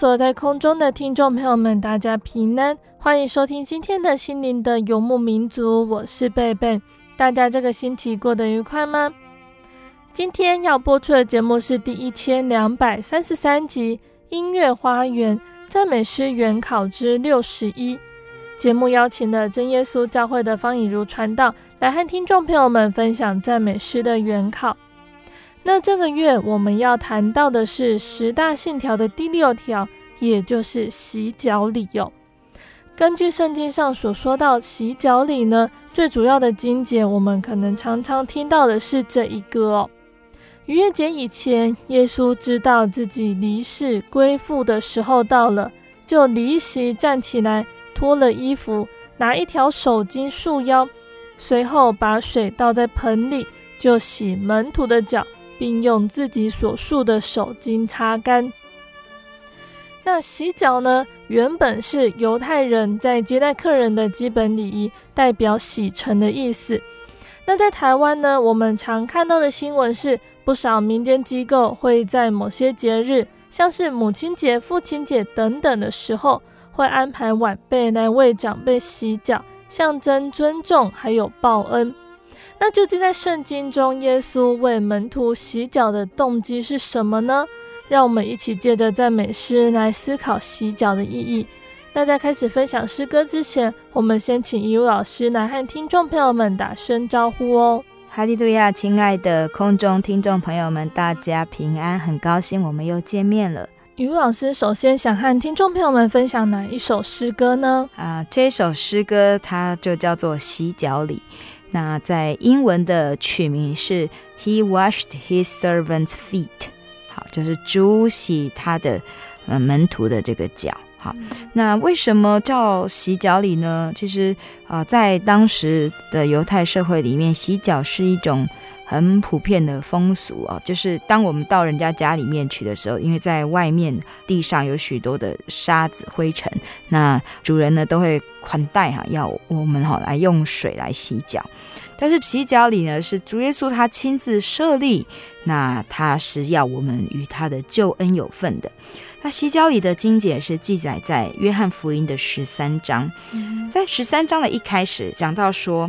所在空中的听众朋友们，大家平安，欢迎收听今天的心灵的游牧民族，我是贝贝。大家这个星期过得愉快吗？今天要播出的节目是第一千两百三十三集《音乐花园赞美诗原考之六十一》。节目邀请了真耶稣教会的方以如传道来和听众朋友们分享赞美诗的原考。那这个月我们要谈到的是十大信条的第六条，也就是洗脚礼哟。根据圣经上所说到洗脚礼呢，最主要的经节，我们可能常常听到的是这一个哦。逾越节以前，耶稣知道自己离世归父的时候到了，就离席站起来，脱了衣服，拿一条手巾束腰，随后把水倒在盆里，就洗门徒的脚。并用自己所束的手巾擦干。那洗脚呢，原本是犹太人在接待客人的基本礼仪，代表洗尘的意思。那在台湾呢，我们常看到的新闻是，不少民间机构会在某些节日，像是母亲节、父亲节等等的时候，会安排晚辈来为长辈洗脚，象征尊重还有报恩。那究竟在圣经中，耶稣为门徒洗脚的动机是什么呢？让我们一起借着赞美诗来思考洗脚的意义。那在开始分享诗歌之前，我们先请以如老师来和听众朋友们打声招呼哦。哈利路亚，亲爱的空中听众朋友们，大家平安，很高兴我们又见面了。雨露老师首先想和听众朋友们分享哪一首诗歌呢？啊，这首诗歌它就叫做洗脚礼。那在英文的取名是 He washed his servants' feet，好，就是主洗他的呃门徒的这个脚。好，那为什么叫洗脚礼呢？其实啊、呃，在当时的犹太社会里面，洗脚是一种。很普遍的风俗哦，就是当我们到人家家里面去的时候，因为在外面地上有许多的沙子灰尘，那主人呢都会款待哈，要我们哈来用水来洗脚。但是洗脚礼呢是主耶稣他亲自设立，那他是要我们与他的救恩有份的。那洗脚礼的经节是记载在约翰福音的十三章，在十三章的一开始讲到说。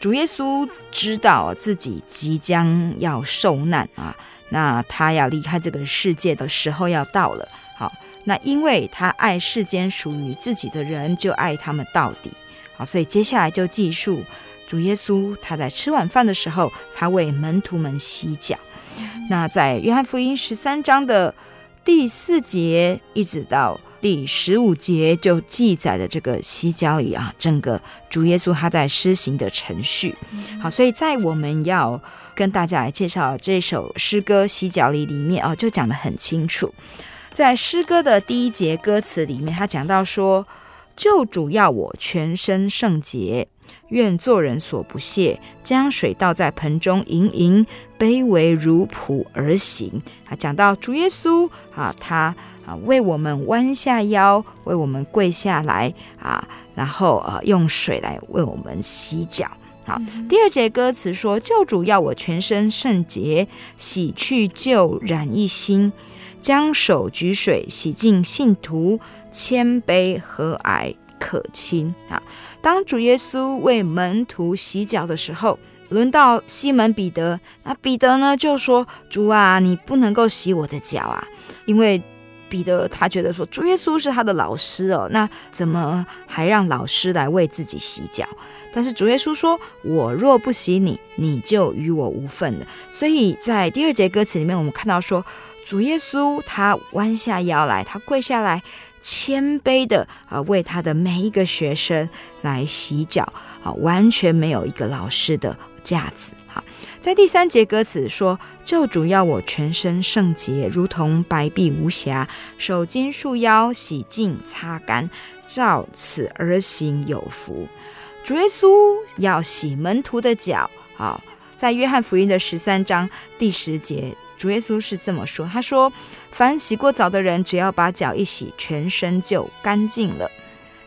主耶稣知道自己即将要受难啊，那他要离开这个世界的时候要到了。好，那因为他爱世间属于自己的人，就爱他们到底。好，所以接下来就记述主耶稣他在吃晚饭的时候，他为门徒们洗脚。那在约翰福音十三章的第四节一直到。第十五节就记载了这个洗脚礼啊，整个主耶稣他在施行的程序。好，所以在我们要跟大家来介绍这首诗歌《洗脚礼》里面啊，就讲得很清楚。在诗歌的第一节歌词里面，他讲到说：“救主要我全身圣洁。”愿做人所不屑，将水倒在盆中盈盈，卑微如仆而行。啊，讲到主耶稣啊，他啊为我们弯下腰，为我们跪下来啊，然后啊用水来为我们洗脚。好，第二节歌词说：“救主要我全身圣洁，洗去旧染一新，将手举水洗净信徒，谦卑和蔼可亲。”啊，当主耶稣为门徒洗脚的时候，轮到西门彼得，那彼得呢就说：“主啊，你不能够洗我的脚啊，因为。”彼得他觉得说，主耶稣是他的老师哦，那怎么还让老师来为自己洗脚？但是主耶稣说：“我若不洗你，你就与我无份了。”所以在第二节歌词里面，我们看到说，主耶稣他弯下腰来，他跪下来，谦卑的啊为他的每一个学生来洗脚啊，完全没有一个老师的架子。好。在第三节歌词说：“救主要我全身圣洁，如同白璧无瑕，手巾束腰，洗净擦干，照此而行有福。”主耶稣要洗门徒的脚。好，在约翰福音的十三章第十节，主耶稣是这么说：“他说，凡洗过澡的人，只要把脚一洗，全身就干净了。”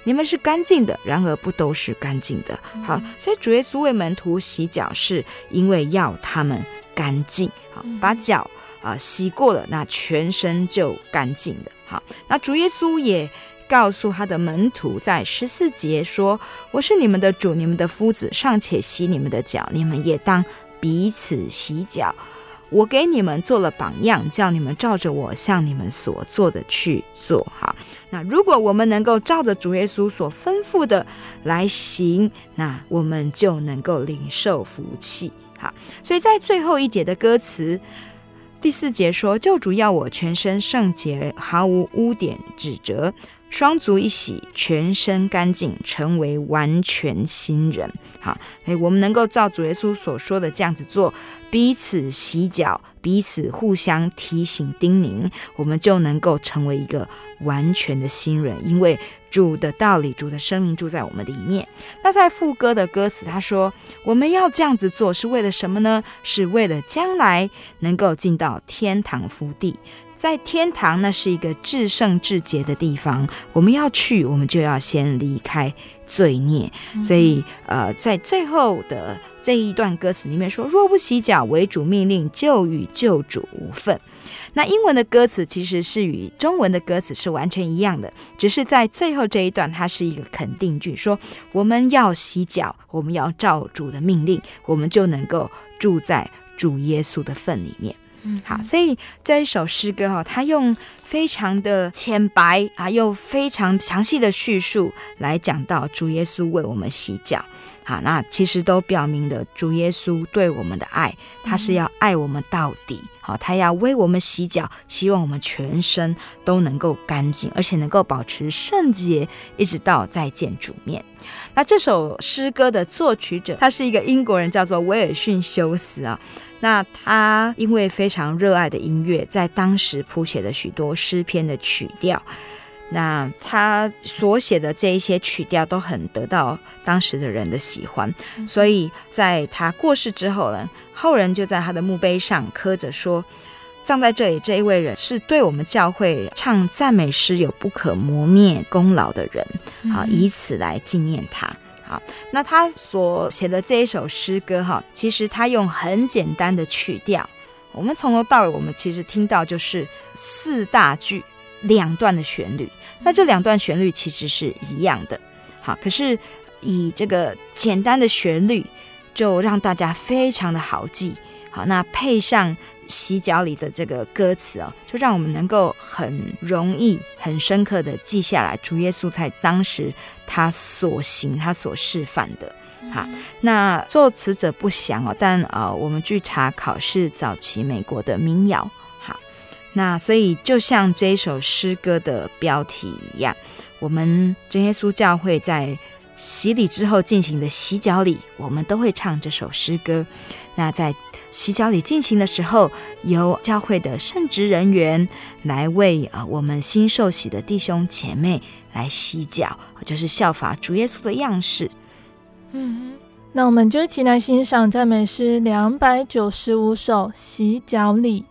你们是干净的，然而不都是干净的。好，所以主耶稣为门徒洗脚，是因为要他们干净。好，把脚啊、呃、洗过了，那全身就干净了。好，那主耶稣也告诉他的门徒，在十四节说：“我是你们的主，你们的夫子，尚且洗你们的脚，你们也当彼此洗脚。”我给你们做了榜样，叫你们照着我向你们所做的去做。哈，那如果我们能够照着主耶稣所吩咐的来行，那我们就能够领受福气。好，所以在最后一节的歌词第四节说：“救主要我全身圣洁，毫无污点指责。”双足一洗，全身干净，成为完全新人。好，所以我们能够照主耶稣所说的这样子做，彼此洗脚，彼此互相提醒叮咛，我们就能够成为一个完全的新人。因为主的道理、主的生命住在我们里面。那在副歌的歌词，他说：“我们要这样子做，是为了什么呢？是为了将来能够进到天堂福地。”在天堂，呢是一个至圣至洁的地方。我们要去，我们就要先离开罪孽。所以，呃，在最后的这一段歌词里面说：“若不洗脚，为主命令，就与救主无份。”那英文的歌词其实是与中文的歌词是完全一样的，只是在最后这一段，它是一个肯定句，说我们要洗脚，我们要照主的命令，我们就能够住在主耶稣的份里面。嗯，好，所以这一首诗歌哈，它用非常的浅白啊，又非常详细的叙述来讲到主耶稣为我们洗脚。好，那其实都表明了主耶稣对我们的爱，他是要爱我们到底。好，他要为我们洗脚，希望我们全身都能够干净，而且能够保持圣洁，一直到再见主面。那这首诗歌的作曲者，他是一个英国人，叫做威尔逊休斯啊。那他因为非常热爱的音乐，在当时谱写了许多诗篇的曲调。那他所写的这一些曲调都很得到当时的人的喜欢，所以在他过世之后呢，后人就在他的墓碑上刻着说：“葬在这里这一位人是对我们教会唱赞美诗有不可磨灭功劳的人，好，以此来纪念他。”好，那他所写的这一首诗歌哈，其实他用很简单的曲调，我们从头到尾我们其实听到就是四大句。两段的旋律，那这两段旋律其实是一样的，好，可是以这个简单的旋律，就让大家非常的好记，好，那配上洗脚里的这个歌词哦，就让我们能够很容易、很深刻的记下来，主耶稣在当时他所行、他所示范的，好，那作词者不详哦，但呃，我们据查考是早期美国的民谣。好那所以，就像这首诗歌的标题一样，我们真耶稣教会在洗礼之后进行的洗脚礼，我们都会唱这首诗歌。那在洗脚礼进行的时候，由教会的圣职人员来为啊我们新受洗的弟兄姐妹来洗脚，就是效法主耶稣的样式。嗯，那我们就一起来欣赏赞美诗两百九十五首洗脚礼。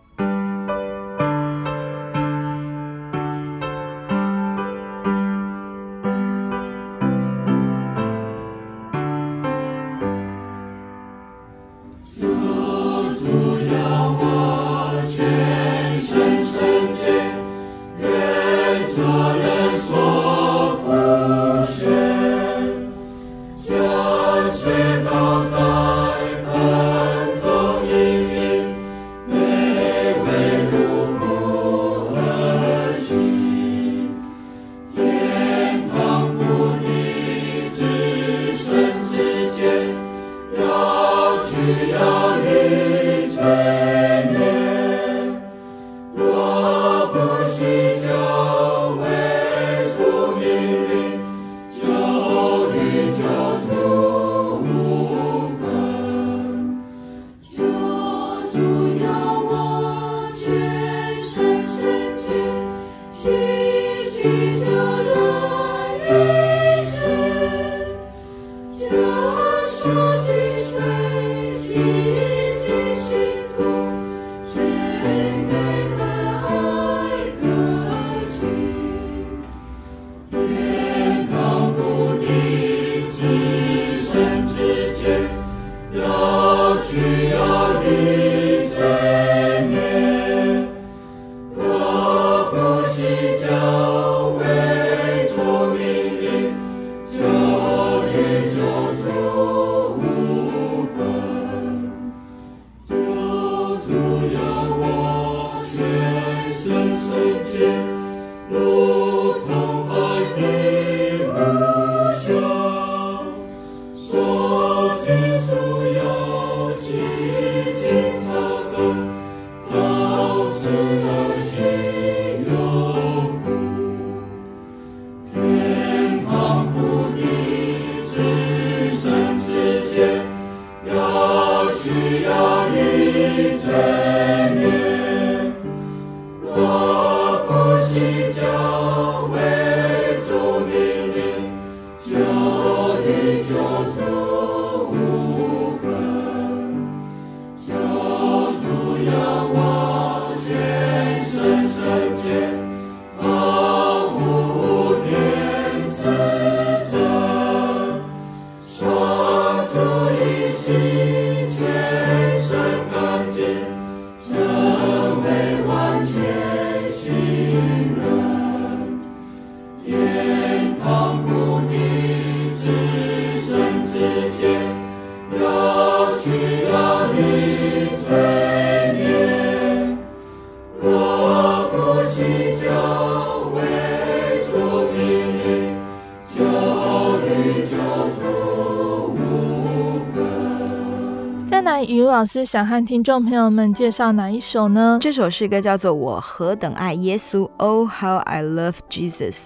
老师想和听众朋友们介绍哪一首呢？这首诗歌叫做《我何等爱耶稣》，Oh how I love Jesus。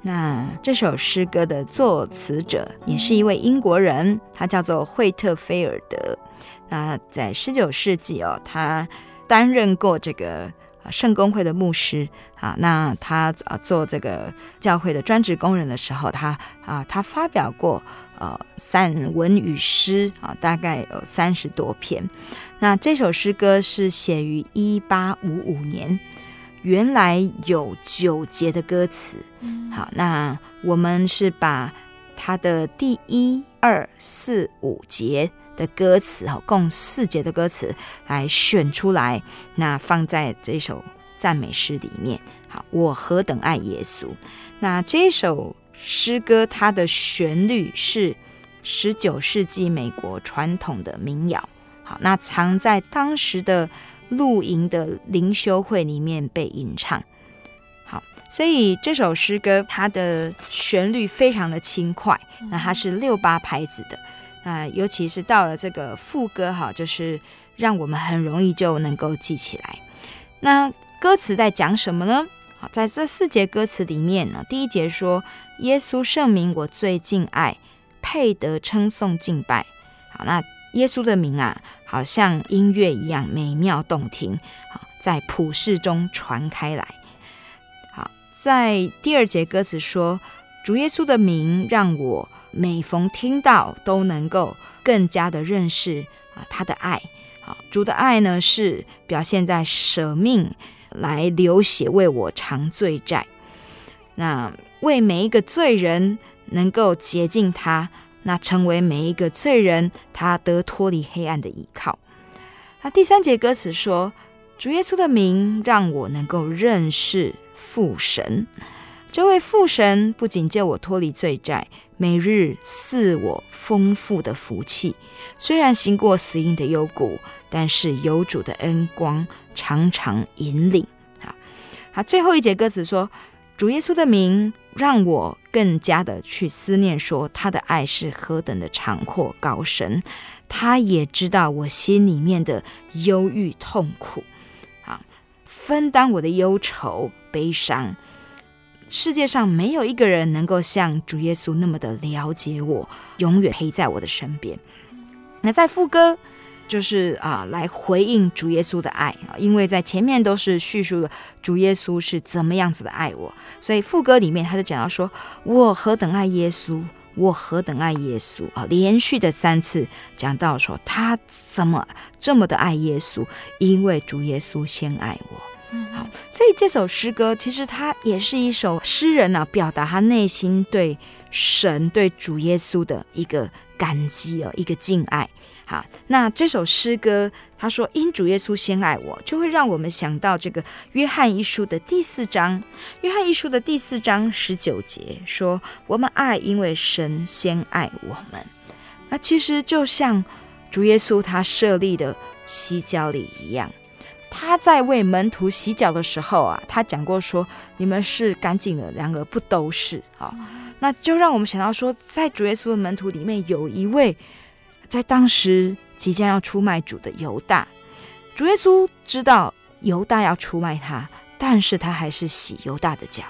那这首诗歌的作词者也是一位英国人，他叫做惠特菲尔德。那在十九世纪哦，他担任过这个圣公会的牧师啊。那他啊做这个教会的专职工人的时候，他啊他发表过。呃，散文与诗啊，大概有三十多篇。那这首诗歌是写于一八五五年，原来有九节的歌词。好，那我们是把它的第一、二、四、五节的歌词，哈，共四节的歌词来选出来，那放在这首赞美诗里面。好，我何等爱耶稣。那这首。诗歌它的旋律是十九世纪美国传统的民谣，好，那藏在当时的露营的灵修会里面被吟唱，好，所以这首诗歌它的旋律非常的轻快，那它是六八拍子的，那尤其是到了这个副歌，哈，就是让我们很容易就能够记起来。那歌词在讲什么呢？好，在这四节歌词里面呢，第一节说。耶稣圣名我最敬爱，配得称颂敬拜。好，那耶稣的名啊，好像音乐一样美妙动听。好，在普世中传开来。好，在第二节歌词说，主耶稣的名让我每逢听到都能够更加的认识啊他的爱。好，主的爱呢是表现在舍命来流血为我偿罪债。那。为每一个罪人能够洁净他，那成为每一个罪人他得脱离黑暗的依靠。那第三节歌词说：“主耶稣的名让我能够认识父神，这位父神不仅救我脱离罪债，每日赐我丰富的福气。虽然行过死荫的幽谷，但是有主的恩光常常引领。”啊，好，最后一节歌词说：“主耶稣的名。”让我更加的去思念，说他的爱是何等的长阔高深。他也知道我心里面的忧郁痛苦，啊，分担我的忧愁悲伤。世界上没有一个人能够像主耶稣那么的了解我，永远陪在我的身边。那在副歌，就是啊，来回应主耶稣的爱啊，因为在前面都是叙述了主耶稣是怎么样子的爱我，所以副歌里面他就讲到说：“我何等爱耶稣。”我何等爱耶稣啊！连续的三次讲到说他怎么这么的爱耶稣，因为主耶稣先爱我。所以这首诗歌其实它也是一首诗人呢、啊、表达他内心对神、对主耶稣的一个感激哦，一个敬爱。好，那这首诗歌，他说因主耶稣先爱我，就会让我们想到这个约翰一书的第四章。约翰一书的第四章十九节说：“我们爱，因为神先爱我们。”那其实就像主耶稣他设立的洗脚礼一样，他在为门徒洗脚的时候啊，他讲过说：“你们是干净的，然而不都是。”好，那就让我们想到说，在主耶稣的门徒里面有一位。在当时即将要出卖主的犹大，主耶稣知道犹大要出卖他，但是他还是洗犹大的脚。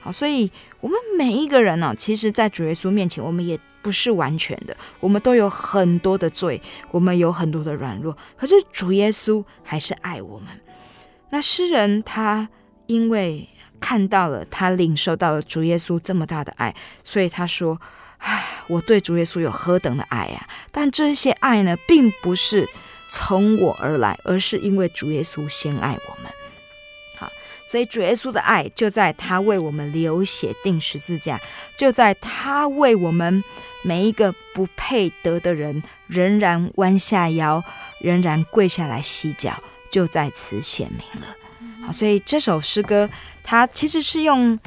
好，所以我们每一个人呢、啊，其实，在主耶稣面前，我们也不是完全的，我们都有很多的罪，我们有很多的软弱，可是主耶稣还是爱我们。那诗人他因为看到了，他领受到了主耶稣这么大的爱，所以他说。唉，我对主耶稣有何等的爱呀！但这些爱呢，并不是从我而来，而是因为主耶稣先爱我们。好，所以主耶稣的爱就在他为我们流血钉十字架，就在他为我们每一个不配得的人，仍然弯下腰，仍然跪下来洗脚，就在此显明了。好，所以这首诗歌，它其实是用。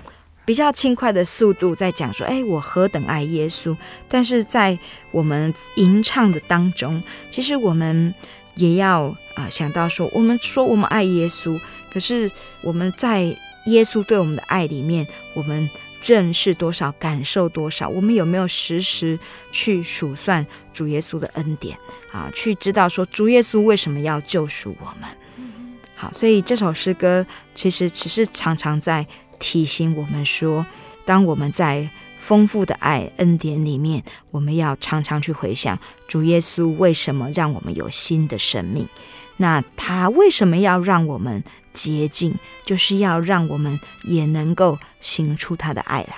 比较轻快的速度在讲说，哎，我何等爱耶稣！但是在我们吟唱的当中，其实我们也要啊、呃、想到说，我们说我们爱耶稣，可是我们在耶稣对我们的爱里面，我们认识多少，感受多少？我们有没有时时去数算主耶稣的恩典啊？去知道说主耶稣为什么要救赎我们？好，所以这首诗歌其实只是常常在。提醒我们说，当我们在丰富的爱恩典里面，我们要常常去回想主耶稣为什么让我们有新的生命。那他为什么要让我们洁净？就是要让我们也能够行出他的爱来。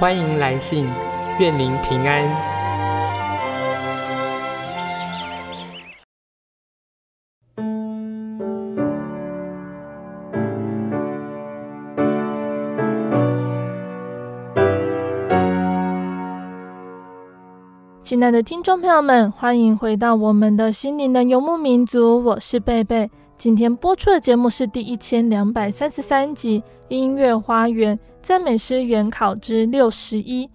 欢迎来信，愿您平安。亲爱的听众朋友们，欢迎回到我们的心灵的游牧民族，我是贝贝。今天播出的节目是第一千两百三十三集《音乐花园赞美诗原考之六十一》。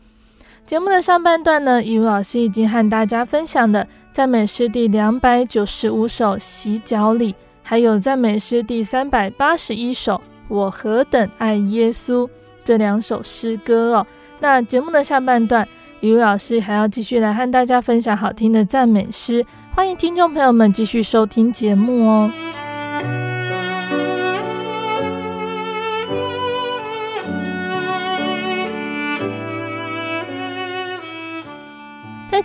节目的上半段呢，一位老师已经和大家分享了赞美诗第两百九十五首《洗脚礼》，还有赞美诗第三百八十一首《我何等爱耶稣》这两首诗歌哦。那节目的下半段，一位老师还要继续来和大家分享好听的赞美诗，欢迎听众朋友们继续收听节目哦。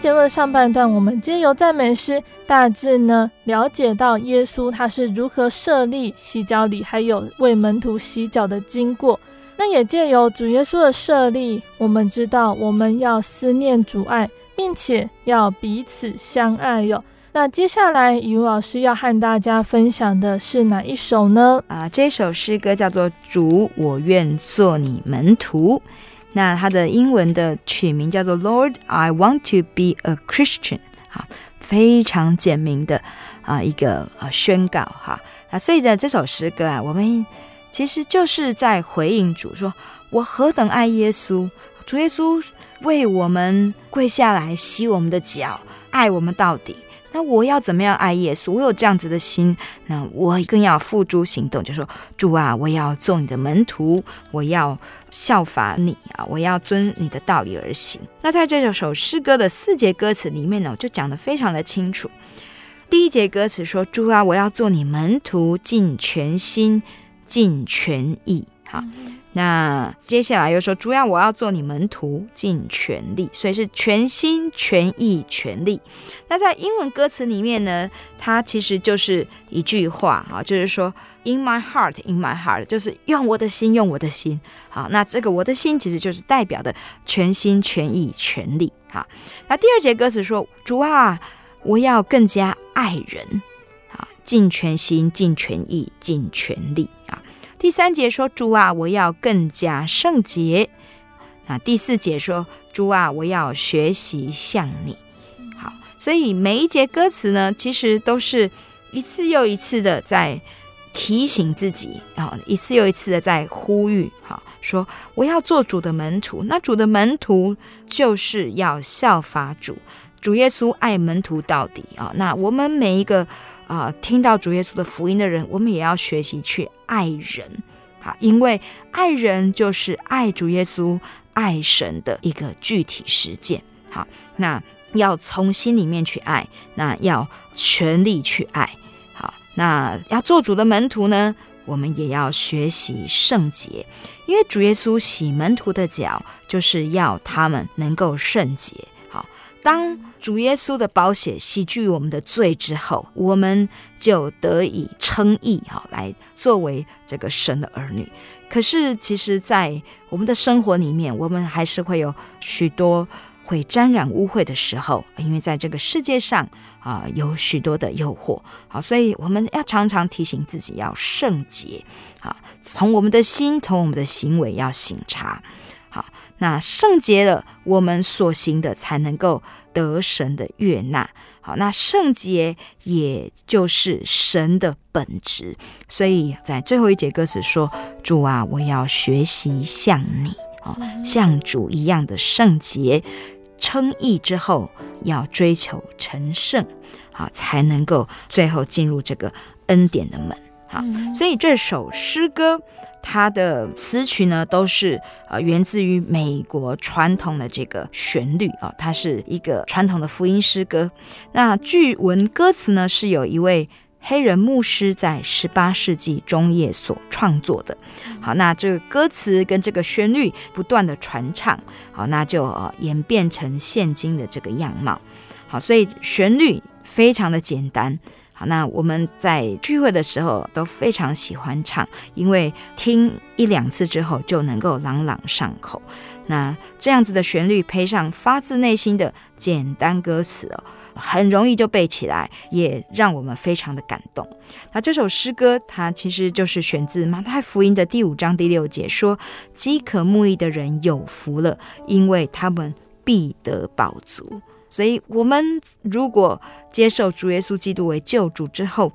节目的上半段，我们借由赞美诗，大致呢了解到耶稣他是如何设立洗脚礼，还有为门徒洗脚的经过。那也借由主耶稣的设立，我们知道我们要思念主爱，并且要彼此相爱哟。那接下来，雨露老师要和大家分享的是哪一首呢？啊，这首诗歌叫做《主，我愿做你门徒》。那它的英文的取名叫做 Lord, I want to be a Christian，好，非常简明的啊一个呃宣告哈。那所以呢，这首诗歌啊，我们其实就是在回应主说，我何等爱耶稣，主耶稣为我们跪下来洗我们的脚，爱我们到底。那我要怎么样爱耶稣？我有这样子的心，那我更要付诸行动。就说主啊，我要做你的门徒，我要效法你啊，我要遵你的道理而行。那在这首诗歌的四节歌词里面呢，就讲得非常的清楚。第一节歌词说：“主啊，我要做你门徒，尽全心，尽全意。”好，那接下来又说，主啊，我要做你门徒，尽全力，所以是全心全意全力。那在英文歌词里面呢，它其实就是一句话啊，就是说 In my heart, in my heart，就是用我的心，用我的心。好，那这个我的心其实就是代表的全心全意全力。哈，那第二节歌词说，主啊，我要更加爱人，啊，尽全心，尽全意，尽全力。第三节说：“主啊，我要更加圣洁。”那第四节说：“主啊，我要学习像你。”好，所以每一节歌词呢，其实都是一次又一次的在提醒自己，啊，一次又一次的在呼吁，好，说我要做主的门徒。那主的门徒就是要效法主，主耶稣爱门徒到底啊。那我们每一个。啊、呃，听到主耶稣的福音的人，我们也要学习去爱人，好，因为爱人就是爱主耶稣、爱神的一个具体实践。好，那要从心里面去爱，那要全力去爱。好，那要做主的门徒呢，我们也要学习圣洁，因为主耶稣洗门徒的脚，就是要他们能够圣洁。当主耶稣的宝血洗去我们的罪之后，我们就得以称义，哈，来作为这个神的儿女。可是，其实，在我们的生活里面，我们还是会有许多会沾染污秽的时候，因为在这个世界上啊，有许多的诱惑，好，所以我们要常常提醒自己要圣洁，啊，从我们的心，从我们的行为要省察。好，那圣洁了，我们所行的才能够得神的悦纳。好，那圣洁也就是神的本质。所以在最后一节歌词说：“主啊，我要学习像你，哦，像主一样的圣洁。称义之后，要追求成圣，好，才能够最后进入这个恩典的门。好，所以这首诗歌。”它的词曲呢，都是呃源自于美国传统的这个旋律啊，它是一个传统的福音诗歌。那据闻歌词呢，是有一位黑人牧师在十八世纪中叶所创作的。好，那这个歌词跟这个旋律不断的传唱，好，那就呃演变成现今的这个样貌。好，所以旋律非常的简单。好，那我们在聚会的时候都非常喜欢唱，因为听一两次之后就能够朗朗上口。那这样子的旋律配上发自内心的简单歌词哦，很容易就背起来，也让我们非常的感动。那这首诗歌它其实就是选自马太福音的第五章第六节，说：“饥渴慕义的人有福了，因为他们必得饱足。”所以，我们如果接受主耶稣基督为救主之后，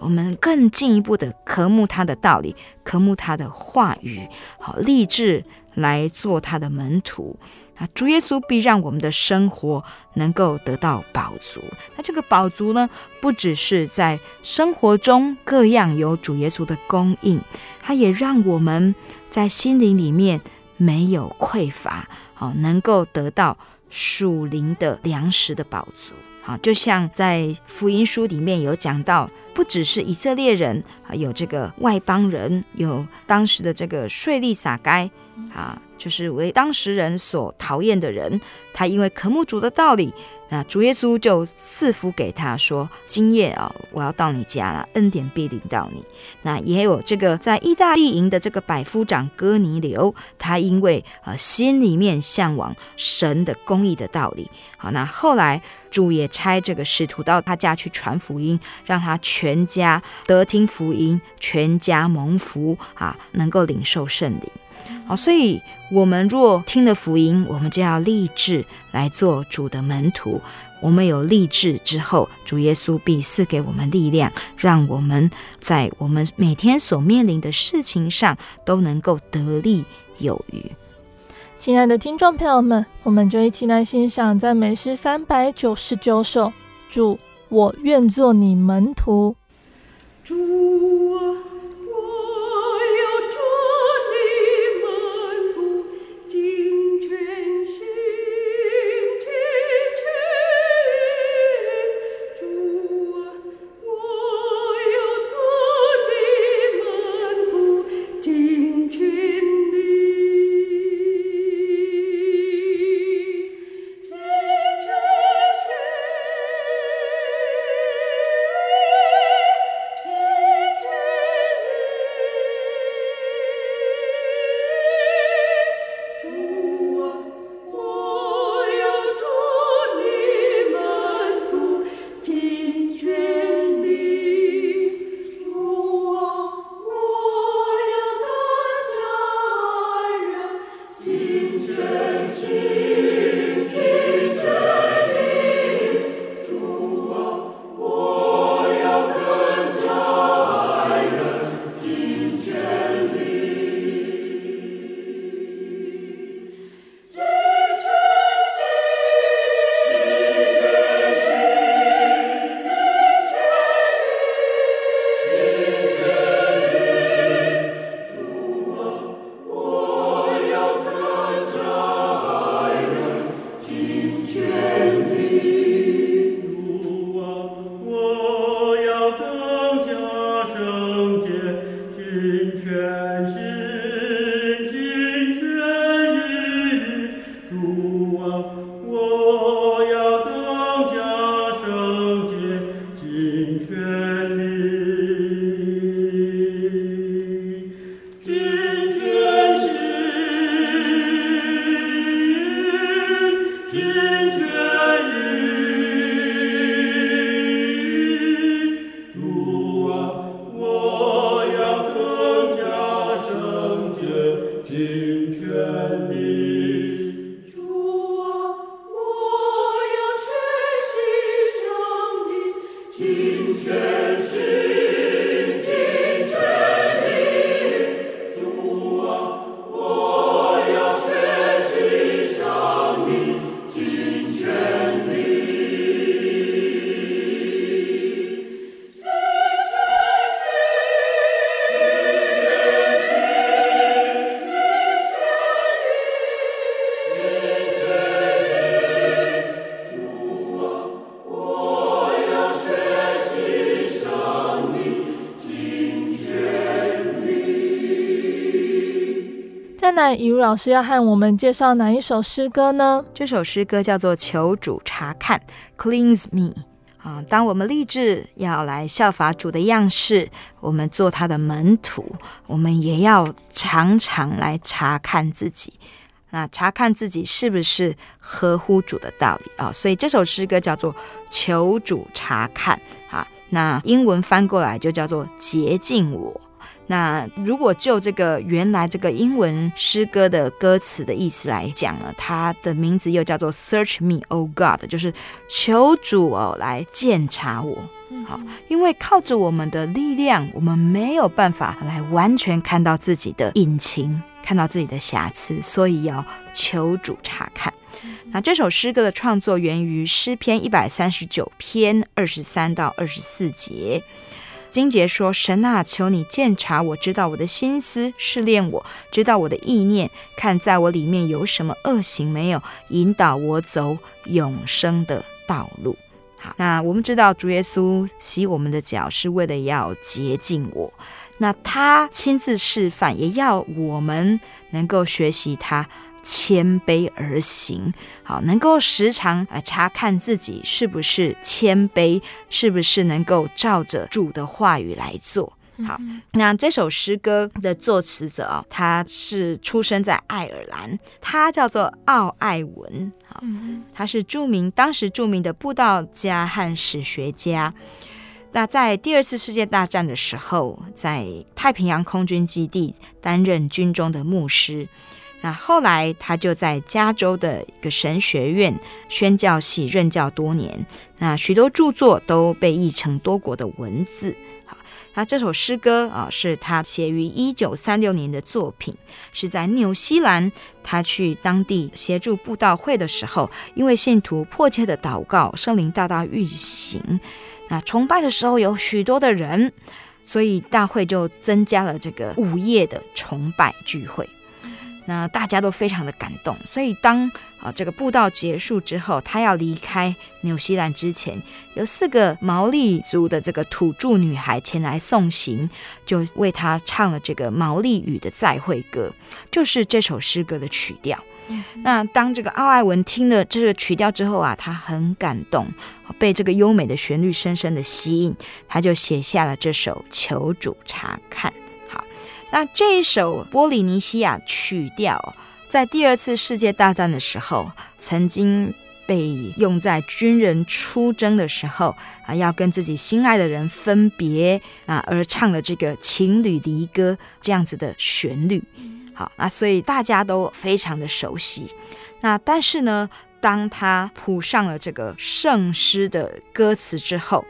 我们更进一步的渴慕他的道理，渴慕他的话语，好立志来做他的门徒啊！主耶稣必让我们的生活能够得到饱足。那这个饱足呢，不只是在生活中各样有主耶稣的供应，他也让我们在心灵里面没有匮乏，好能够得到。属灵的粮食的宝足，好，就像在福音书里面有讲到，不只是以色列人啊，有这个外邦人，有当时的这个税利撒该啊，就是为当时人所讨厌的人，他因为渴慕主的道理。那主耶稣就赐福给他说：“今夜啊，我要到你家了，恩典必临到你。”那也有这个在意大利营的这个百夫长哥尼流，他因为啊心里面向往神的公义的道理，好，那后来主也差这个使徒到他家去传福音，让他全家得听福音，全家蒙福啊，能够领受圣灵。好，所以我们若听了福音，我们就要立志来做主的门徒。我们有立志之后，主耶稣必赐给我们力量，让我们在我们每天所面临的事情上都能够得力有余。亲爱的听众朋友们，我们就一起来欣赏赞美诗三百九十九首。主，我愿做你门徒。主啊。来以如老师要和我们介绍哪一首诗歌呢？这首诗歌叫做《求主查看》，cleans Me。啊，当我们立志要来效法主的样式，我们做他的门徒，我们也要常常来查看自己。那查看自己是不是合乎主的道理啊？所以这首诗歌叫做《求主查看》啊。那英文翻过来就叫做“洁净我”。那如果就这个原来这个英文诗歌的歌词的意思来讲呢，它的名字又叫做 “Search me, O God”，就是求主哦来鉴察我。好，因为靠着我们的力量，我们没有办法来完全看到自己的隐情，看到自己的瑕疵，所以要求主查看。那这首诗歌的创作源于诗篇一百三十九篇二十三到二十四节。金杰说：“神啊，求你鉴察我，知道我的心思，试炼我，知道我的意念，看在我里面有什么恶行没有，引导我走永生的道路。”好，那我们知道主耶稣洗我们的脚是为了要洁净我，那他亲自示范，也要我们能够学习他。谦卑而行，好，能够时常来查看自己是不是谦卑，是不是能够照着主的话语来做。好，那这首诗歌的作词者啊，他是出生在爱尔兰，他叫做奥艾文，好，他是著名当时著名的布道家和史学家。那在第二次世界大战的时候，在太平洋空军基地担任军中的牧师。那后来，他就在加州的一个神学院宣教系任教多年。那许多著作都被译成多国的文字。好，那这首诗歌啊，是他写于一九三六年的作品，是在纽西兰，他去当地协助布道会的时候，因为信徒迫切的祷告，圣灵大大运行。那崇拜的时候有许多的人，所以大会就增加了这个午夜的崇拜聚会。那大家都非常的感动，所以当啊这个布道结束之后，他要离开纽西兰之前，有四个毛利族的这个土著女孩前来送行，就为他唱了这个毛利语的再会歌，就是这首诗歌的曲调。那当这个奥艾文听了这个曲调之后啊，他很感动，被这个优美的旋律深深的吸引，他就写下了这首《求主查看》。那这一首波利尼西亚曲调，在第二次世界大战的时候，曾经被用在军人出征的时候啊，要跟自己心爱的人分别啊，而唱的这个情侣离歌这样子的旋律。好，那所以大家都非常的熟悉。那但是呢，当他谱上了这个圣诗的歌词之后，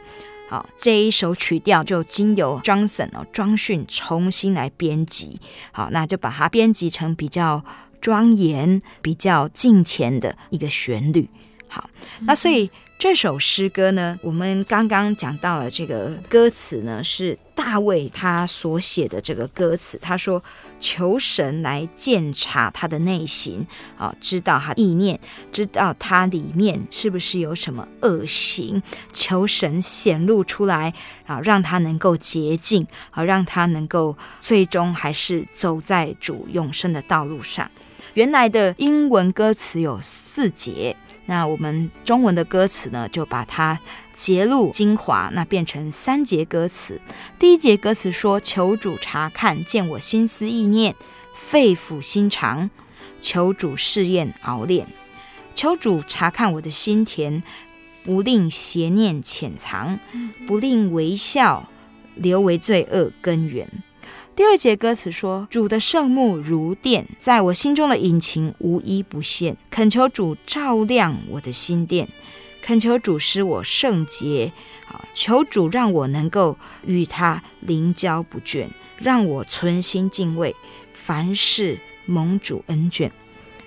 好，这一首曲调就经由 Johnson 哦庄逊重新来编辑，好，那就把它编辑成比较庄严、比较近前的一个旋律。好，那所以。这首诗歌呢，我们刚刚讲到了这个歌词呢，是大卫他所写的这个歌词。他说：“求神来鉴察他的内心，啊，知道他意念，知道他里面是不是有什么恶行，求神显露出来，啊，让他能够洁净，啊，让他能够最终还是走在主永生的道路上。”原来的英文歌词有四节。那我们中文的歌词呢，就把它截录精华，那变成三节歌词。第一节歌词说：“求主查看，见我心思意念，肺腑心肠，求主试验熬炼，求主查看我的心田，不令邪念潜藏，不令微笑留为罪恶根源。”第二节歌词说：“主的圣目如电，在我心中的隐情无一不现。恳求主照亮我的心殿，恳求主使我圣洁。啊，求主让我能够与他灵交不倦，让我存心敬畏，凡事蒙主恩眷。”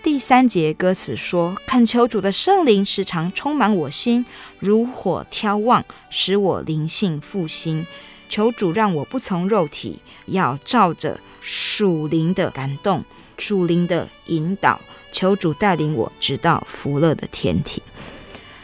第三节歌词说：“恳求主的圣灵时常充满我心，如火挑旺，使我灵性复兴。”求主让我不从肉体，要照着属灵的感动、属灵的引导。求主带领我直到福乐的天庭。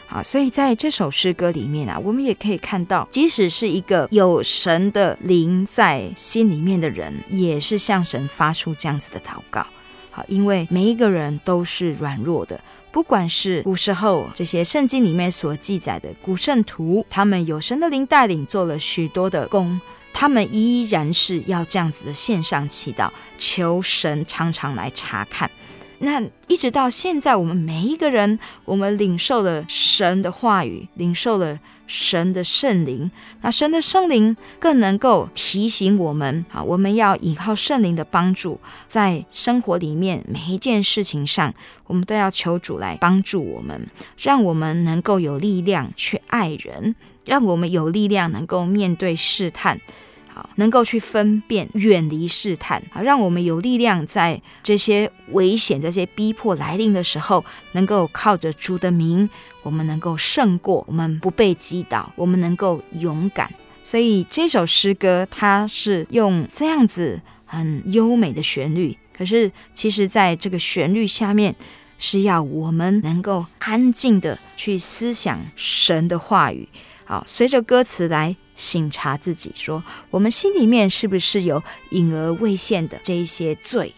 好，所以在这首诗歌里面啊，我们也可以看到，即使是一个有神的灵在心里面的人，也是向神发出这样子的祷告。好，因为每一个人都是软弱的。不管是古时候这些圣经里面所记载的古圣徒，他们有神的灵带领，做了许多的工，他们依然是要这样子的线上祈祷，求神常常来查看。那一直到现在，我们每一个人，我们领受了神的话语，领受了神的圣灵。那神的圣灵更能够提醒我们啊，我们要依靠圣灵的帮助，在生活里面每一件事情上，我们都要求主来帮助我们，让我们能够有力量去爱人，让我们有力量能够面对试探。能够去分辨，远离试探，啊，让我们有力量在这些危险、这些逼迫来临的时候，能够靠着主的名，我们能够胜过，我们不被击倒，我们能够勇敢。所以这首诗歌，它是用这样子很优美的旋律，可是其实在这个旋律下面，是要我们能够安静的去思想神的话语，好，随着歌词来。省察自己，说我们心里面是不是有隐而未现的这一些罪？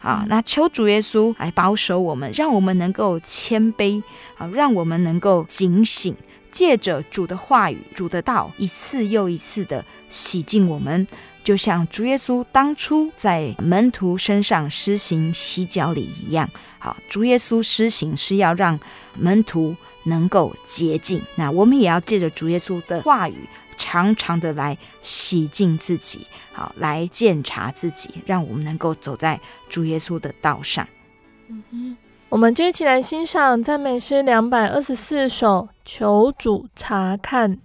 啊，那求主耶稣来保守我们，让我们能够谦卑啊，让我们能够警醒，借着主的话语、主的道，一次又一次的洗净我们，就像主耶稣当初在门徒身上施行洗脚礼一样。好，主耶稣施行是要让门徒能够洁净，那我们也要借着主耶稣的话语。常常的来洗净自己，好，来检查自己，让我们能够走在主耶稣的道上。嗯哼，我们就一起来欣赏赞美诗两百二十四首，求主查看。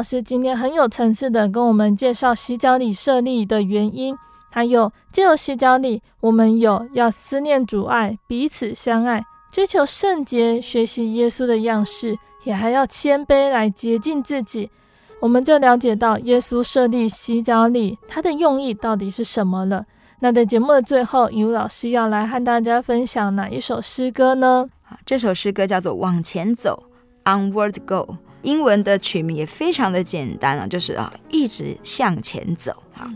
老师今天很有层次的跟我们介绍洗脚礼设立的原因，还有借由洗脚礼，我们有要思念主爱，彼此相爱，追求圣洁，学习耶稣的样式，也还要谦卑来洁净自己。我们就了解到耶稣设立洗脚礼，它的用意到底是什么了。那在节目的最后，尹武老师要来和大家分享哪一首诗歌呢？这首诗歌叫做《往前走》（Onward Go），英文的曲名也非常的简单啊，就是啊，一直向前走。好，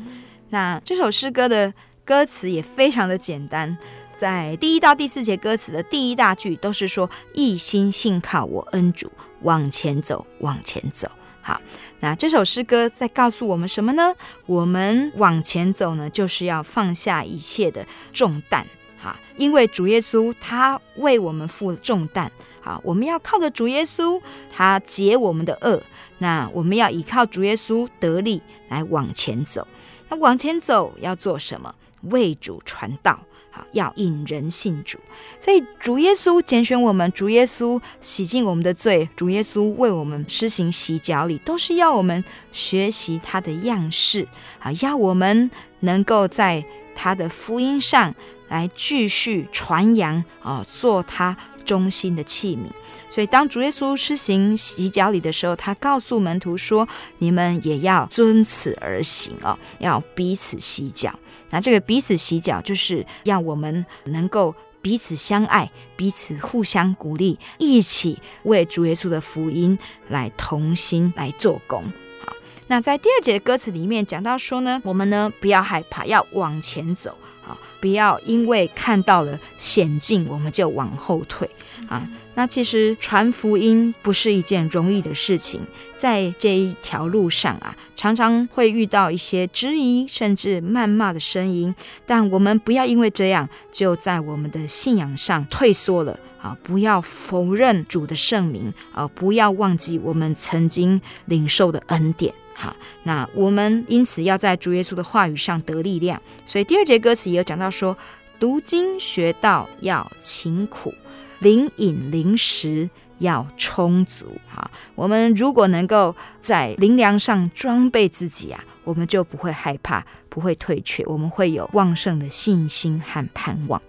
那这首诗歌的歌词也非常的简单，在第一到第四节歌词的第一大句都是说“一心信靠我恩主，往前走，往前走”。好，那这首诗歌在告诉我们什么呢？我们往前走呢，就是要放下一切的重担，哈，因为主耶稣他为我们负了重担，好，我们要靠着主耶稣，他解我们的轭，那我们要依靠主耶稣得力来往前走。那往前走要做什么？为主传道。好，要引人信主，所以主耶稣拣选我们，主耶稣洗净我们的罪，主耶稣为我们施行洗脚礼，都是要我们学习他的样式，啊，要我们能够在他的福音上来继续传扬，啊，做他忠心的器皿。所以，当主耶稣施行洗脚礼的时候，他告诉门徒说：“你们也要遵此而行哦，要彼此洗脚。”那这个彼此洗脚，就是让我们能够彼此相爱，彼此互相鼓励，一起为主耶稣的福音来同心来做工。好，那在第二节的歌词里面讲到说呢，我们呢不要害怕，要往前走，好，不要因为看到了险境，我们就往后退啊。那其实传福音不是一件容易的事情，在这一条路上啊，常常会遇到一些质疑甚至谩骂的声音，但我们不要因为这样就在我们的信仰上退缩了啊！不要否认主的圣名啊！不要忘记我们曾经领受的恩典。好，那我们因此要在主耶稣的话语上得力量。所以第二节歌词也有讲到说，读经学道要勤苦。灵饮灵食要充足哈，我们如果能够在灵粮上装备自己啊，我们就不会害怕，不会退却，我们会有旺盛的信心和盼望。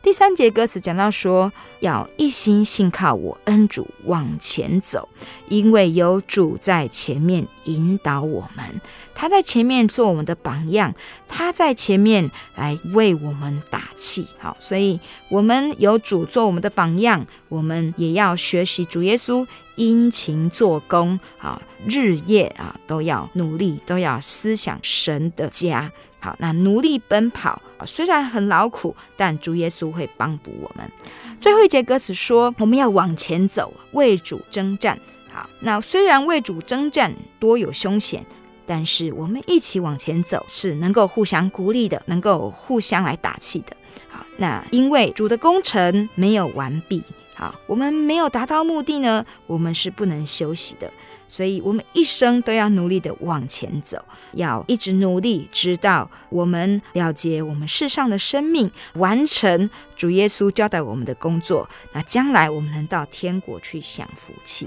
第三节歌词讲到说，要一心信靠我恩主往前走，因为有主在前面引导我们，他在前面做我们的榜样，他在前面来为我们打气。好，所以我们有主做我们的榜样，我们也要学习主耶稣殷勤做工，啊，日夜啊都要努力，都要思想神的家。好，那努力奔跑，虽然很劳苦，但主耶稣会帮补我们。最后一节歌词说，我们要往前走，为主征战。好，那虽然为主征战多有凶险，但是我们一起往前走，是能够互相鼓励的，能够互相来打气的。好，那因为主的工程没有完毕，好，我们没有达到目的呢，我们是不能休息的。所以，我们一生都要努力的往前走，要一直努力，直到我们了结我们世上的生命，完成主耶稣交代我们的工作。那将来我们能到天国去享福气。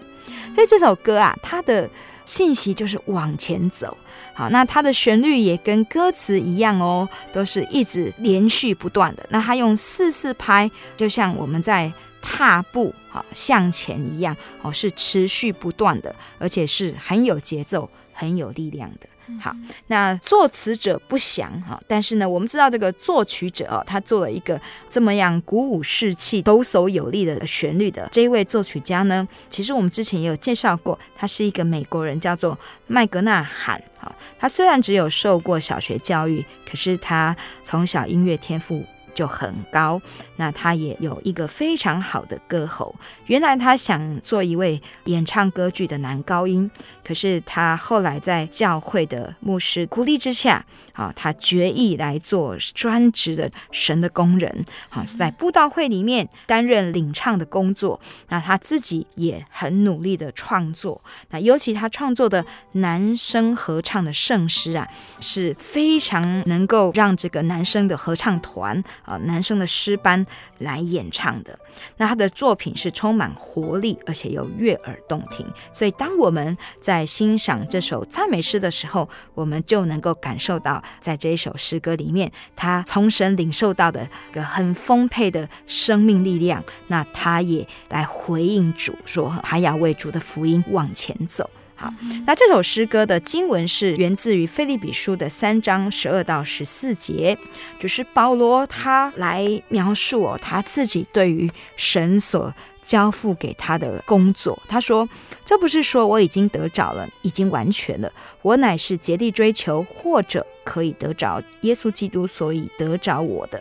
所以这首歌啊，它的信息就是往前走。好，那它的旋律也跟歌词一样哦，都是一直连续不断的。那它用四四拍，就像我们在。踏步啊，向前一样哦，是持续不断的，而且是很有节奏、很有力量的。好，那作词者不详哈，但是呢，我们知道这个作曲者哦，他做了一个这么样鼓舞士气、抖擞有力的旋律的这一位作曲家呢，其实我们之前也有介绍过，他是一个美国人，叫做麦格纳罕。好，他虽然只有受过小学教育，可是他从小音乐天赋。就很高，那他也有一个非常好的歌喉。原来他想做一位演唱歌剧的男高音，可是他后来在教会的牧师鼓励之下，啊，他决意来做专职的神的工人，好，在布道会里面担任领唱的工作。那他自己也很努力的创作，那尤其他创作的男声合唱的圣诗啊，是非常能够让这个男生的合唱团。啊，男生的诗班来演唱的，那他的作品是充满活力，而且又悦耳动听。所以，当我们在欣赏这首赞美诗的时候，我们就能够感受到，在这一首诗歌里面，他从神领受到的一个很丰沛的生命力量。那他也来回应主，说他要为主的福音往前走。好，那这首诗歌的经文是源自于菲利比书的三章十二到十四节，就是保罗他来描述哦他自己对于神所交付给他的工作。他说：“这不是说我已经得着了，已经完全了，我乃是竭力追求，或者可以得着耶稣基督，所以得着我的。”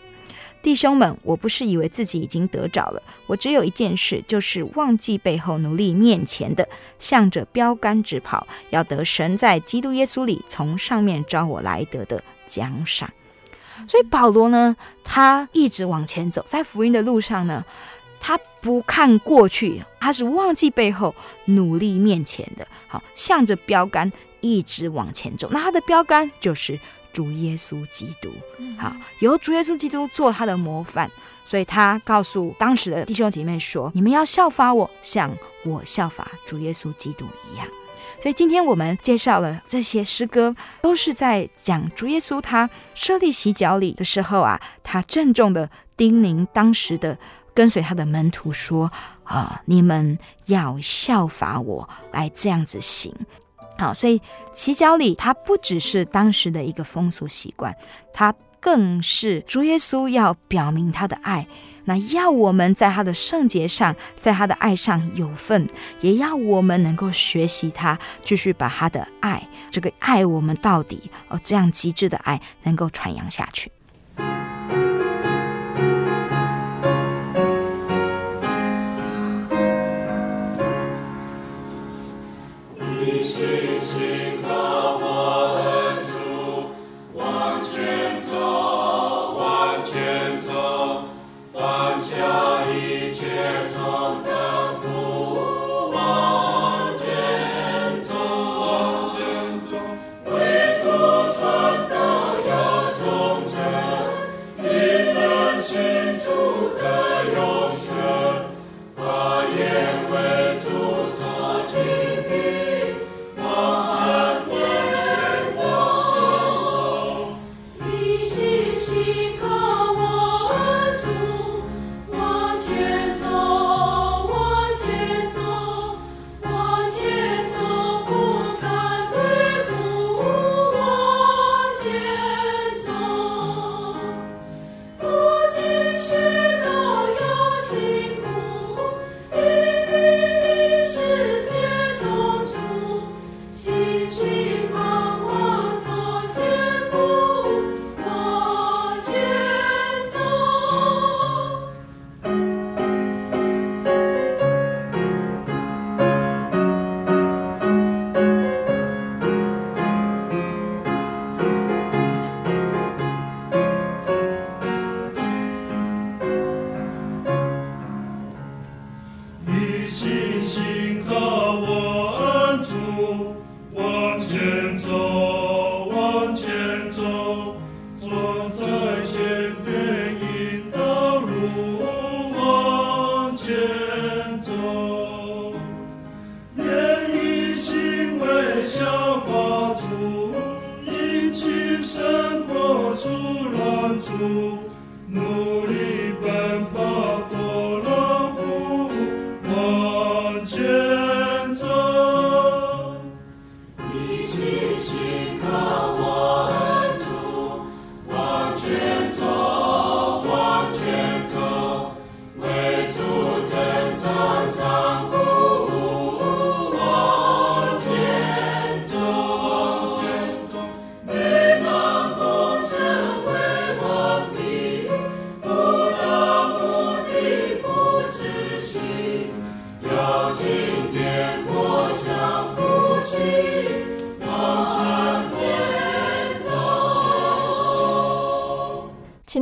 弟兄们，我不是以为自己已经得着了，我只有一件事，就是忘记背后，努力面前的，向着标杆直跑，要得神在基督耶稣里从上面召我来得的奖赏。所以保罗呢，他一直往前走，在福音的路上呢，他不看过去，他是忘记背后，努力面前的，好，向着标杆一直往前走。那他的标杆就是。主耶稣基督，好，由主耶稣基督做他的模范，所以他告诉当时的弟兄姐妹说：“你们要效法我，像我效法主耶稣基督一样。”所以今天我们介绍了这些诗歌，都是在讲主耶稣他设立洗脚礼的时候啊，他郑重的叮咛当时的跟随他的门徒说：“啊，你们要效法我，来这样子行。”好，所以洗脚礼它不只是当时的一个风俗习惯，它更是主耶稣要表明他的爱，那要我们在他的圣洁上，在他的爱上有份，也要我们能够学习他，继续把他的爱，这个爱我们到底哦，这样极致的爱能够传扬下去。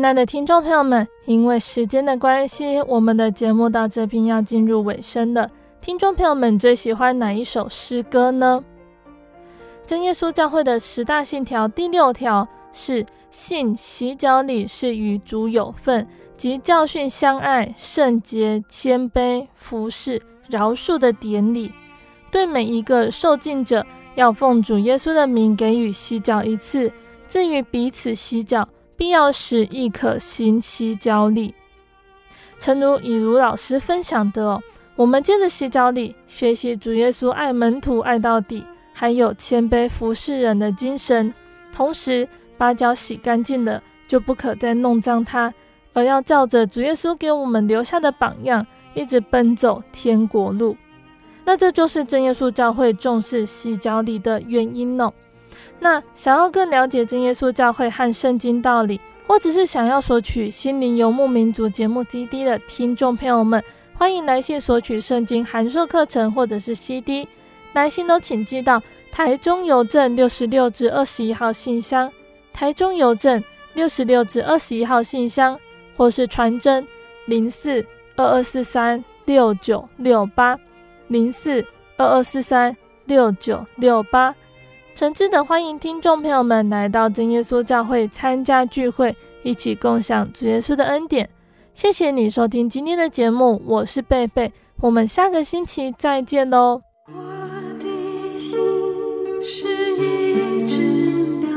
亲爱的听众朋友们，因为时间的关系，我们的节目到这边要进入尾声了。听众朋友们最喜欢哪一首诗歌呢？真耶稣教会的十大信条第六条是信洗脚礼是与主有份，即教训相爱、圣洁、谦卑、服侍、饶恕的典礼。对每一个受浸者，要奉主耶稣的名给予洗脚一次。至于彼此洗脚。必要时亦可行洗脚礼。诚如以如老师分享的哦，我们借着洗脚礼学习主耶稣爱门徒爱到底，还有谦卑服侍人的精神。同时，把脚洗干净了，就不可再弄脏它，而要照着主耶稣给我们留下的榜样，一直奔走天国路。那这就是真耶稣教会重视洗脚礼的原因哦。那想要更了解真耶稣教会和圣经道理，或者是想要索取心灵游牧民族节目 CD 的听众朋友们，欢迎来信索取圣经函授课程或者是 CD。来信都请寄到台中邮政六十六至二十一号信箱，台中邮政六十六至二十一号信箱，或是传真零四二二四三六九六八零四二二四三六九六八。诚挚的欢迎听众朋友们来到真耶稣教会参加聚会，一起共享主耶稣的恩典。谢谢你收听今天的节目，我是贝贝，我们下个星期再见喽。我的心是一只鸟，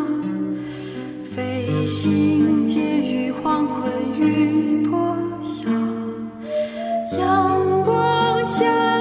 飞行介于黄昏与破晓，阳光下。